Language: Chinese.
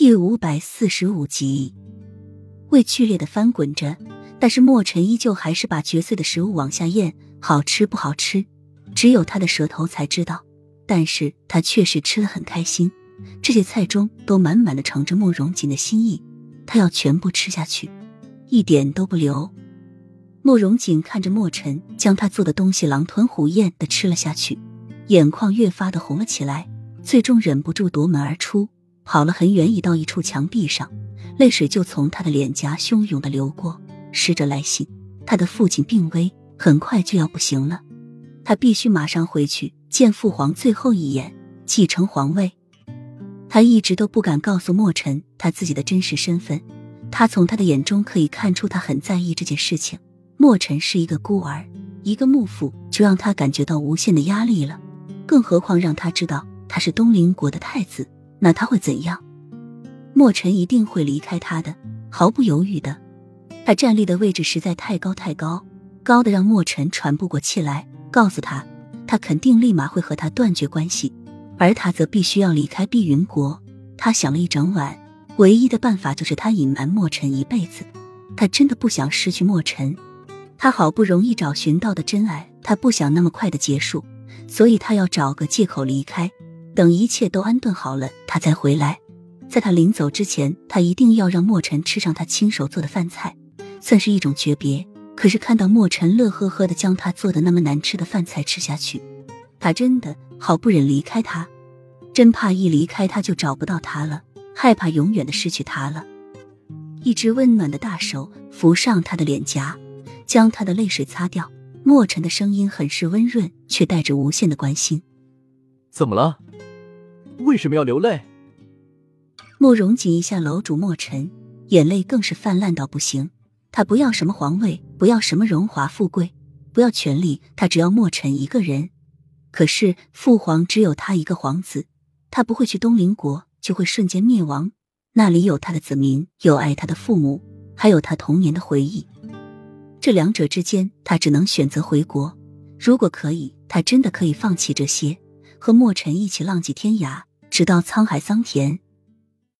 第五百四十五集，胃剧烈的翻滚着，但是莫尘依旧还是把嚼碎的食物往下咽，好吃不好吃，只有他的舌头才知道。但是他确实吃的很开心，这些菜中都满满的盛着慕容锦的心意，他要全部吃下去，一点都不留。慕容锦看着莫尘将他做的东西狼吞虎咽的吃了下去，眼眶越发的红了起来，最终忍不住夺门而出。跑了很远，已到一处墙壁上，泪水就从他的脸颊汹涌的流过。使者来信，他的父亲病危，很快就要不行了，他必须马上回去见父皇最后一眼，继承皇位。他一直都不敢告诉莫尘他自己的真实身份，他从他的眼中可以看出他很在意这件事情。莫尘是一个孤儿，一个幕府就让他感觉到无限的压力了，更何况让他知道他是东陵国的太子。那他会怎样？莫尘一定会离开他的，毫不犹豫的。他站立的位置实在太高太高，高的让莫尘喘不过气来。告诉他，他肯定立马会和他断绝关系，而他则必须要离开碧云国。他想了一整晚，唯一的办法就是他隐瞒莫尘一辈子。他真的不想失去莫尘，他好不容易找寻到的真爱，他不想那么快的结束，所以他要找个借口离开。等一切都安顿好了，他再回来。在他临走之前，他一定要让莫尘吃上他亲手做的饭菜，算是一种诀别。可是看到莫尘乐呵呵的将他做的那么难吃的饭菜吃下去，他真的好不忍离开他，真怕一离开他就找不到他了，害怕永远的失去他了。一只温暖的大手扶上他的脸颊，将他的泪水擦掉。莫尘的声音很是温润，却带着无限的关心。怎么了？为什么要流泪？慕容锦一下搂住莫尘，眼泪更是泛滥到不行。他不要什么皇位，不要什么荣华富贵，不要权力，他只要莫尘一个人。可是父皇只有他一个皇子，他不会去东陵国，就会瞬间灭亡。那里有他的子民，有爱他的父母，还有他童年的回忆。这两者之间，他只能选择回国。如果可以，他真的可以放弃这些，和墨尘一起浪迹天涯。直到沧海桑田。